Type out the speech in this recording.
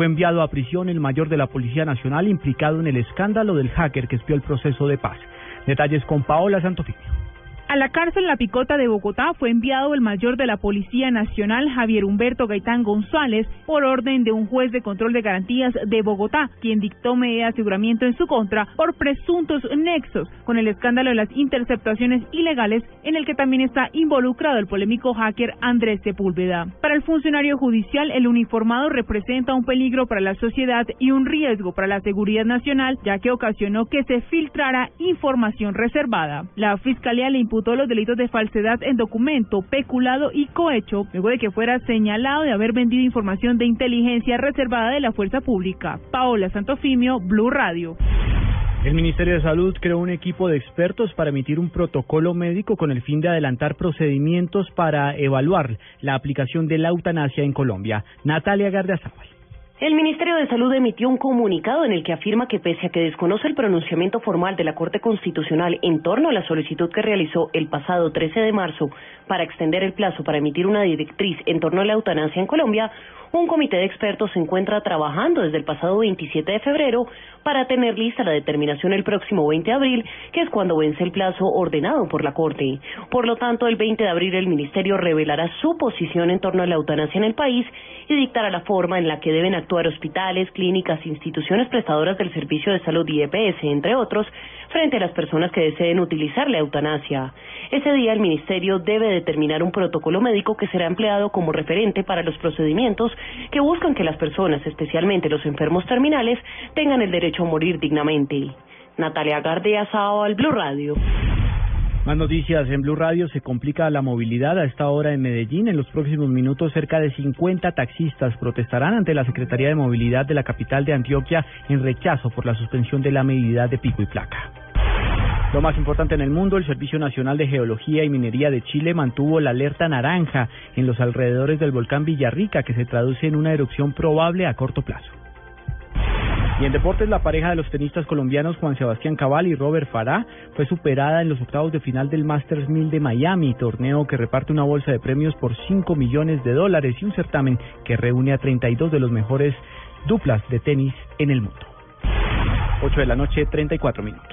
Fue enviado a prisión el mayor de la Policía Nacional implicado en el escándalo del hacker que espió el proceso de paz. Detalles con Paola Santofimio. A la cárcel La Picota de Bogotá fue enviado el mayor de la Policía Nacional, Javier Humberto Gaitán González, por orden de un juez de control de garantías de Bogotá, quien dictó medida de aseguramiento en su contra por presuntos nexos con el escándalo de las interceptaciones ilegales en el que también está involucrado el polémico hacker Andrés Sepúlveda. Para el funcionario judicial, el uniformado representa un peligro para la sociedad y un riesgo para la seguridad nacional, ya que ocasionó que se filtrara información reservada. La Fiscalía le imputó los delitos de falsedad en documento, peculado y cohecho, luego de que fuera señalado de haber vendido información de inteligencia reservada de la fuerza pública. Paola Santofimio, Blue Radio. El Ministerio de Salud creó un equipo de expertos para emitir un protocolo médico con el fin de adelantar procedimientos para evaluar la aplicación de la eutanasia en Colombia. Natalia Gardiazabal. El Ministerio de Salud emitió un comunicado en el que afirma que pese a que desconoce el pronunciamiento formal de la Corte Constitucional en torno a la solicitud que realizó el pasado 13 de marzo para extender el plazo para emitir una directriz en torno a la eutanasia en Colombia, un comité de expertos se encuentra trabajando desde el pasado 27 de febrero para tener lista la determinación el próximo 20 de abril, que es cuando vence el plazo ordenado por la Corte. Por lo tanto, el 20 de abril el Ministerio revelará su posición en torno a la eutanasia en el país y dictará la forma en la que deben actuar hospitales, clínicas, instituciones prestadoras del servicio de salud y EPS, entre otros, frente a las personas que deseen utilizar la eutanasia. Ese día el Ministerio debe determinar un protocolo médico que será empleado como referente para los procedimientos que buscan que las personas, especialmente los enfermos terminales, tengan el derecho a morir dignamente. Natalia Gardea, Sao al Blue Radio. Más noticias en Blue Radio. Se complica la movilidad a esta hora en Medellín. En los próximos minutos, cerca de 50 taxistas protestarán ante la Secretaría de Movilidad de la capital de Antioquia en rechazo por la suspensión de la medida de pico y placa. Lo más importante en el mundo, el Servicio Nacional de Geología y Minería de Chile mantuvo la alerta naranja en los alrededores del volcán Villarrica, que se traduce en una erupción probable a corto plazo. Y en deportes, la pareja de los tenistas colombianos Juan Sebastián Cabal y Robert Farah fue superada en los octavos de final del Masters 1000 de Miami, torneo que reparte una bolsa de premios por 5 millones de dólares y un certamen que reúne a 32 de los mejores duplas de tenis en el mundo. 8 de la noche, 34 minutos.